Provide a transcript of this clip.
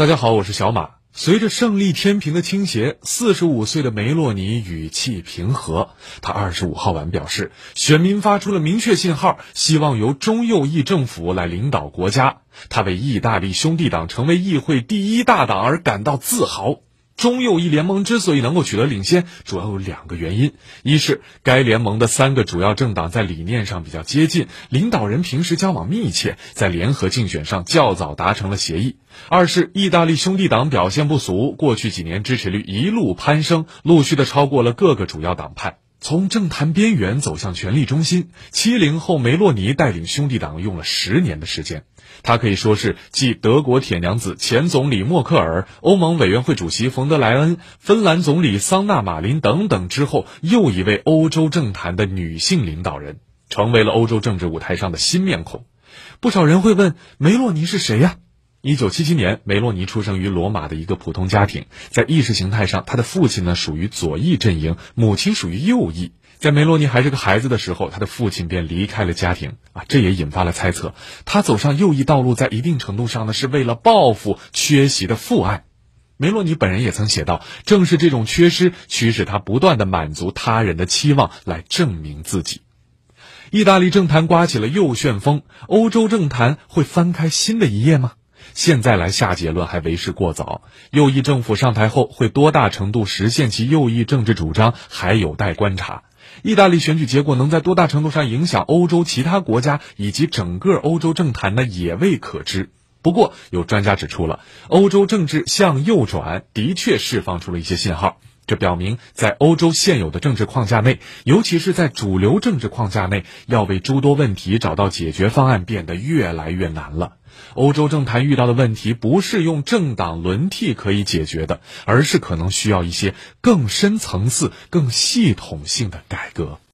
大家好，我是小马。随着胜利天平的倾斜，四十五岁的梅洛尼语气平和。他二十五号晚表示，选民发出了明确信号，希望由中右翼政府来领导国家。他为意大利兄弟党成为议会第一大党而感到自豪。中右翼联盟之所以能够取得领先，主要有两个原因：一是该联盟的三个主要政党在理念上比较接近，领导人平时交往密切，在联合竞选上较早达成了协议；二是意大利兄弟党表现不俗，过去几年支持率一路攀升，陆续的超过了各个主要党派。从政坛边缘走向权力中心，七零后梅洛尼带领兄弟党用了十年的时间。他可以说是继德国铁娘子前总理默克尔、欧盟委员会主席冯德莱恩、芬兰总理桑纳马林等等之后，又一位欧洲政坛的女性领导人，成为了欧洲政治舞台上的新面孔。不少人会问：梅洛尼是谁呀？一九七七年，梅洛尼出生于罗马的一个普通家庭。在意识形态上，他的父亲呢属于左翼阵营，母亲属于右翼。在梅洛尼还是个孩子的时候，他的父亲便离开了家庭啊，这也引发了猜测，他走上右翼道路，在一定程度上呢是为了报复缺席的父爱。梅洛尼本人也曾写道：“正是这种缺失，驱使他不断的满足他人的期望，来证明自己。”意大利政坛刮起了右旋风，欧洲政坛会翻开新的一页吗？现在来下结论还为时过早。右翼政府上台后会多大程度实现其右翼政治主张，还有待观察。意大利选举结果能在多大程度上影响欧洲其他国家以及整个欧洲政坛呢？也未可知。不过，有专家指出了，欧洲政治向右转的确释放出了一些信号。这表明，在欧洲现有的政治框架内，尤其是在主流政治框架内，要为诸多问题找到解决方案变得越来越难了。欧洲政坛遇到的问题，不是用政党轮替可以解决的，而是可能需要一些更深层次、更系统性的改革。